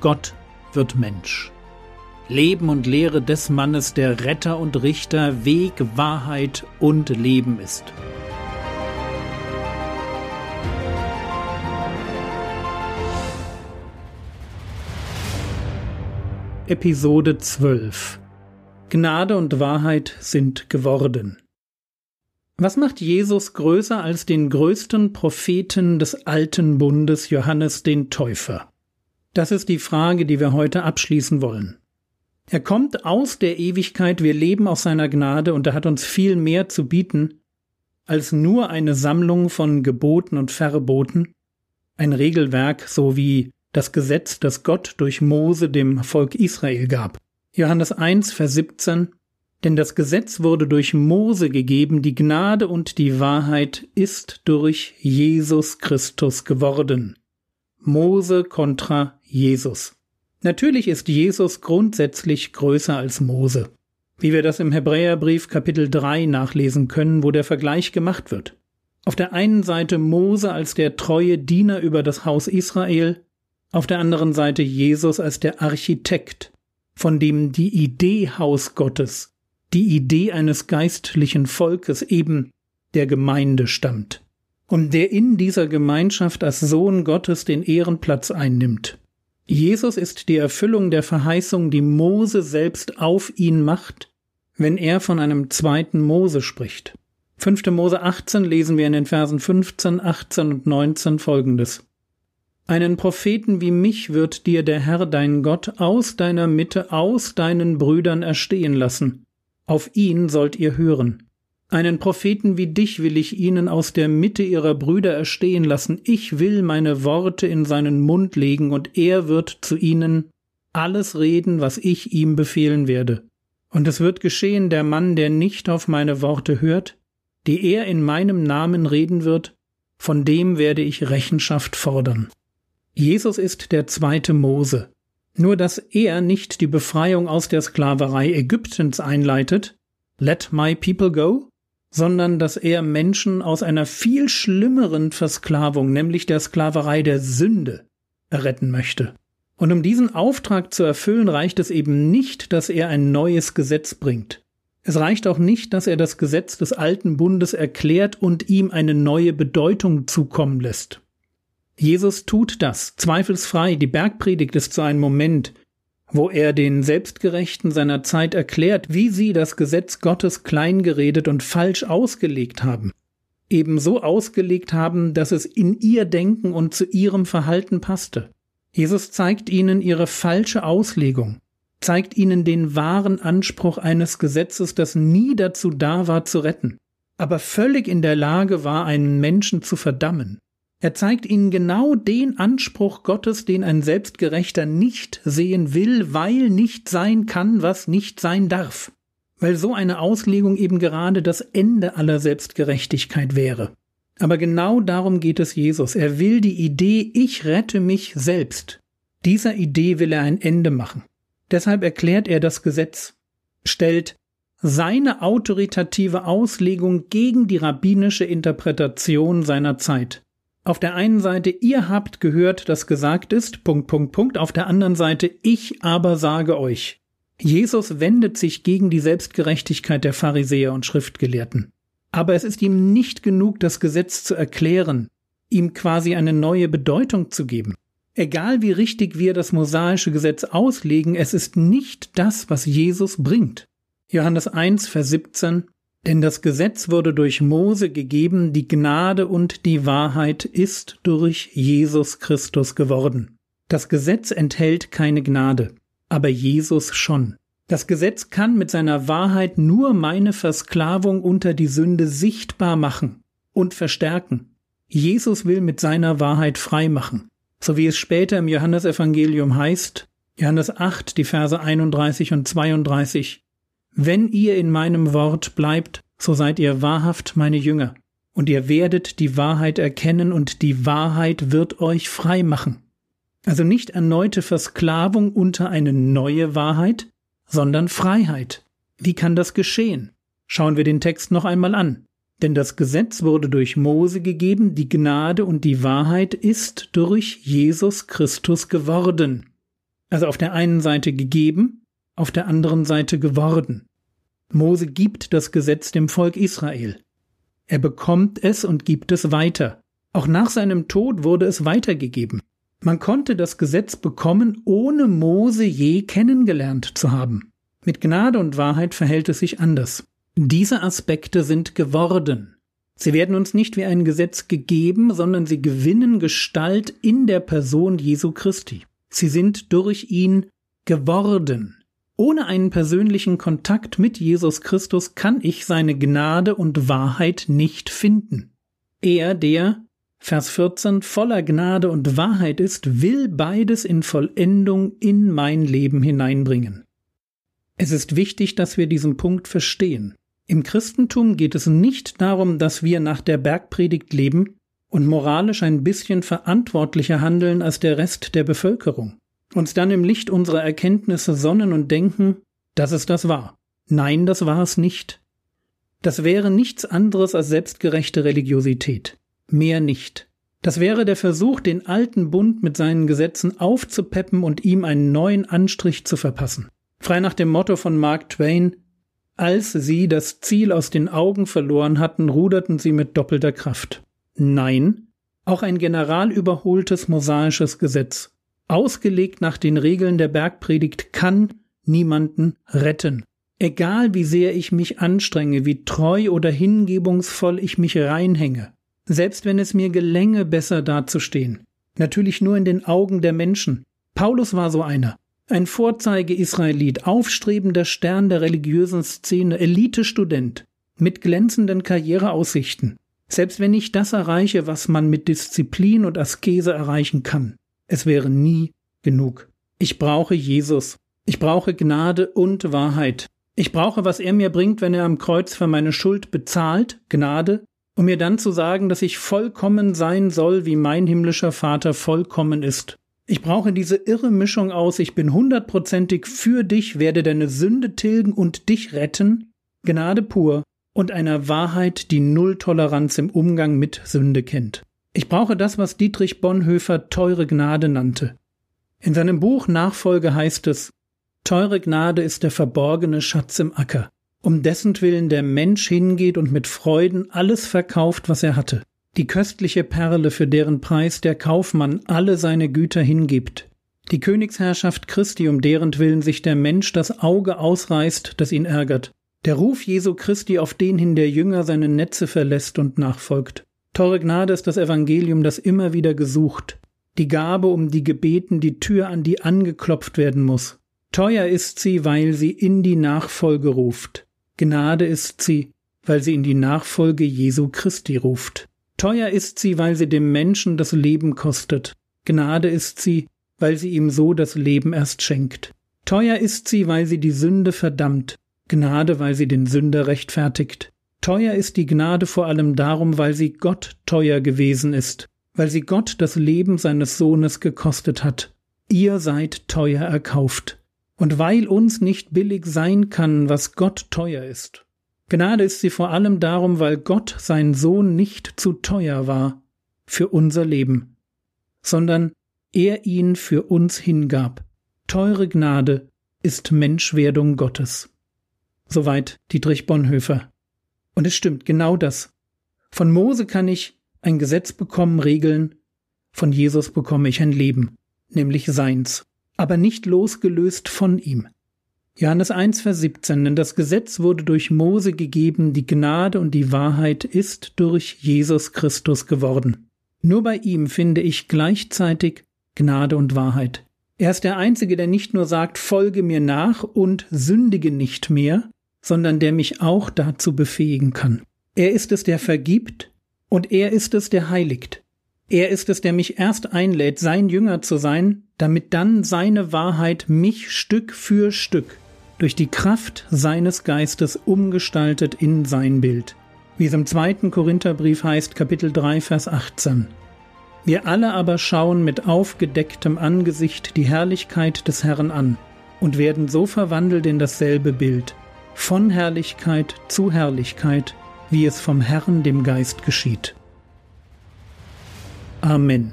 Gott wird Mensch. Leben und Lehre des Mannes, der Retter und Richter, Weg, Wahrheit und Leben ist. Episode 12 Gnade und Wahrheit sind geworden. Was macht Jesus größer als den größten Propheten des alten Bundes, Johannes den Täufer? Das ist die Frage, die wir heute abschließen wollen. Er kommt aus der Ewigkeit, wir leben aus seiner Gnade und er hat uns viel mehr zu bieten als nur eine Sammlung von Geboten und Verboten, ein Regelwerk so wie das Gesetz, das Gott durch Mose dem Volk Israel gab. Johannes 1, Vers 17 Denn das Gesetz wurde durch Mose gegeben, die Gnade und die Wahrheit ist durch Jesus Christus geworden. Mose kontra Jesus. Natürlich ist Jesus grundsätzlich größer als Mose, wie wir das im Hebräerbrief Kapitel 3 nachlesen können, wo der Vergleich gemacht wird. Auf der einen Seite Mose als der treue Diener über das Haus Israel, auf der anderen Seite Jesus als der Architekt, von dem die Idee Haus Gottes, die Idee eines geistlichen Volkes eben der Gemeinde stammt, und der in dieser Gemeinschaft als Sohn Gottes den Ehrenplatz einnimmt. Jesus ist die Erfüllung der Verheißung, die Mose selbst auf ihn macht, wenn er von einem zweiten Mose spricht. 5. Mose 18 lesen wir in den Versen 15, 18 und 19 folgendes. Einen Propheten wie mich wird dir der Herr dein Gott aus deiner Mitte, aus deinen Brüdern erstehen lassen. Auf ihn sollt ihr hören. Einen Propheten wie dich will ich ihnen aus der Mitte ihrer Brüder erstehen lassen. Ich will meine Worte in seinen Mund legen, und er wird zu ihnen alles reden, was ich ihm befehlen werde. Und es wird geschehen, der Mann, der nicht auf meine Worte hört, die er in meinem Namen reden wird, von dem werde ich Rechenschaft fordern. Jesus ist der zweite Mose. Nur dass er nicht die Befreiung aus der Sklaverei Ägyptens einleitet, let my people go, sondern dass er Menschen aus einer viel schlimmeren Versklavung, nämlich der Sklaverei der Sünde, erretten möchte. Und um diesen Auftrag zu erfüllen, reicht es eben nicht, dass er ein neues Gesetz bringt. Es reicht auch nicht, dass er das Gesetz des alten Bundes erklärt und ihm eine neue Bedeutung zukommen lässt. Jesus tut das, zweifelsfrei. Die Bergpredigt ist so ein Moment, wo er den Selbstgerechten seiner Zeit erklärt, wie sie das Gesetz Gottes kleingeredet und falsch ausgelegt haben. Ebenso ausgelegt haben, dass es in ihr Denken und zu ihrem Verhalten passte. Jesus zeigt ihnen ihre falsche Auslegung, zeigt ihnen den wahren Anspruch eines Gesetzes, das nie dazu da war zu retten, aber völlig in der Lage war, einen Menschen zu verdammen. Er zeigt ihnen genau den Anspruch Gottes, den ein Selbstgerechter nicht sehen will, weil nicht sein kann, was nicht sein darf. Weil so eine Auslegung eben gerade das Ende aller Selbstgerechtigkeit wäre. Aber genau darum geht es Jesus. Er will die Idee, ich rette mich selbst. Dieser Idee will er ein Ende machen. Deshalb erklärt er das Gesetz, stellt seine autoritative Auslegung gegen die rabbinische Interpretation seiner Zeit. Auf der einen Seite, ihr habt gehört, dass gesagt ist, Punkt, Punkt, Punkt. Auf der anderen Seite, ich aber sage euch. Jesus wendet sich gegen die Selbstgerechtigkeit der Pharisäer und Schriftgelehrten. Aber es ist ihm nicht genug, das Gesetz zu erklären, ihm quasi eine neue Bedeutung zu geben. Egal wie richtig wir das mosaische Gesetz auslegen, es ist nicht das, was Jesus bringt. Johannes 1, Vers 17 denn das Gesetz wurde durch Mose gegeben, die Gnade und die Wahrheit ist durch Jesus Christus geworden. Das Gesetz enthält keine Gnade, aber Jesus schon. Das Gesetz kann mit seiner Wahrheit nur meine Versklavung unter die Sünde sichtbar machen und verstärken. Jesus will mit seiner Wahrheit frei machen. So wie es später im Johannesevangelium heißt, Johannes 8, die Verse 31 und 32, wenn ihr in meinem Wort bleibt, so seid ihr wahrhaft meine Jünger, und ihr werdet die Wahrheit erkennen, und die Wahrheit wird euch frei machen. Also nicht erneute Versklavung unter eine neue Wahrheit, sondern Freiheit. Wie kann das geschehen? Schauen wir den Text noch einmal an. Denn das Gesetz wurde durch Mose gegeben, die Gnade und die Wahrheit ist durch Jesus Christus geworden. Also auf der einen Seite gegeben, auf der anderen Seite geworden. Mose gibt das Gesetz dem Volk Israel. Er bekommt es und gibt es weiter. Auch nach seinem Tod wurde es weitergegeben. Man konnte das Gesetz bekommen, ohne Mose je kennengelernt zu haben. Mit Gnade und Wahrheit verhält es sich anders. Diese Aspekte sind geworden. Sie werden uns nicht wie ein Gesetz gegeben, sondern sie gewinnen Gestalt in der Person Jesu Christi. Sie sind durch ihn geworden. Ohne einen persönlichen Kontakt mit Jesus Christus kann ich seine Gnade und Wahrheit nicht finden. Er, der, Vers 14, voller Gnade und Wahrheit ist, will beides in Vollendung in mein Leben hineinbringen. Es ist wichtig, dass wir diesen Punkt verstehen. Im Christentum geht es nicht darum, dass wir nach der Bergpredigt leben und moralisch ein bisschen verantwortlicher handeln als der Rest der Bevölkerung uns dann im Licht unserer Erkenntnisse sonnen und denken, dass es das war. Nein, das war es nicht. Das wäre nichts anderes als selbstgerechte Religiosität. Mehr nicht. Das wäre der Versuch, den alten Bund mit seinen Gesetzen aufzupeppen und ihm einen neuen Anstrich zu verpassen. Frei nach dem Motto von Mark Twain, als sie das Ziel aus den Augen verloren hatten, ruderten sie mit doppelter Kraft. Nein, auch ein generalüberholtes mosaisches Gesetz ausgelegt nach den Regeln der Bergpredigt, kann niemanden retten. Egal wie sehr ich mich anstrenge, wie treu oder hingebungsvoll ich mich reinhänge, selbst wenn es mir gelänge, besser dazustehen. Natürlich nur in den Augen der Menschen. Paulus war so einer. Ein Vorzeige-Israelit, aufstrebender Stern der religiösen Szene, Elite-Student, mit glänzenden Karriereaussichten. Selbst wenn ich das erreiche, was man mit Disziplin und Askese erreichen kann. Es wäre nie genug. Ich brauche Jesus. Ich brauche Gnade und Wahrheit. Ich brauche, was er mir bringt, wenn er am Kreuz für meine Schuld bezahlt, Gnade, um mir dann zu sagen, dass ich vollkommen sein soll, wie mein himmlischer Vater vollkommen ist. Ich brauche diese irre Mischung aus, ich bin hundertprozentig für dich, werde deine Sünde tilgen und dich retten, Gnade pur und einer Wahrheit, die Null Toleranz im Umgang mit Sünde kennt. Ich brauche das, was Dietrich Bonhoeffer teure Gnade nannte. In seinem Buch Nachfolge heißt es, Teure Gnade ist der verborgene Schatz im Acker, um dessen Willen der Mensch hingeht und mit Freuden alles verkauft, was er hatte. Die köstliche Perle, für deren Preis der Kaufmann alle seine Güter hingibt. Die Königsherrschaft Christi, um deren Willen sich der Mensch das Auge ausreißt, das ihn ärgert. Der Ruf Jesu Christi, auf den hin der Jünger seine Netze verlässt und nachfolgt. Teure Gnade ist das Evangelium, das immer wieder gesucht, die Gabe, um die gebeten, die Tür, an die angeklopft werden muss. Teuer ist sie, weil sie in die Nachfolge ruft. Gnade ist sie, weil sie in die Nachfolge Jesu Christi ruft. Teuer ist sie, weil sie dem Menschen das Leben kostet. Gnade ist sie, weil sie ihm so das Leben erst schenkt. Teuer ist sie, weil sie die Sünde verdammt. Gnade, weil sie den Sünder rechtfertigt. Teuer ist die Gnade vor allem darum, weil sie Gott teuer gewesen ist, weil sie Gott das Leben seines Sohnes gekostet hat. Ihr seid teuer erkauft. Und weil uns nicht billig sein kann, was Gott teuer ist. Gnade ist sie vor allem darum, weil Gott sein Sohn nicht zu teuer war für unser Leben, sondern er ihn für uns hingab. Teure Gnade ist Menschwerdung Gottes. Soweit Dietrich Bonhoeffer. Und es stimmt, genau das. Von Mose kann ich ein Gesetz bekommen, Regeln, von Jesus bekomme ich ein Leben, nämlich seins, aber nicht losgelöst von ihm. Johannes 1, Vers 17, denn das Gesetz wurde durch Mose gegeben, die Gnade und die Wahrheit ist durch Jesus Christus geworden. Nur bei ihm finde ich gleichzeitig Gnade und Wahrheit. Er ist der Einzige, der nicht nur sagt, folge mir nach und sündige nicht mehr, sondern der mich auch dazu befähigen kann. Er ist es, der vergibt, und er ist es, der heiligt. Er ist es, der mich erst einlädt, sein Jünger zu sein, damit dann seine Wahrheit mich Stück für Stück durch die Kraft seines Geistes umgestaltet in sein Bild. Wie es im zweiten Korintherbrief heißt, Kapitel 3, Vers 18. Wir alle aber schauen mit aufgedecktem Angesicht die Herrlichkeit des Herrn an und werden so verwandelt in dasselbe Bild, von Herrlichkeit zu Herrlichkeit, wie es vom Herrn dem Geist geschieht. Amen.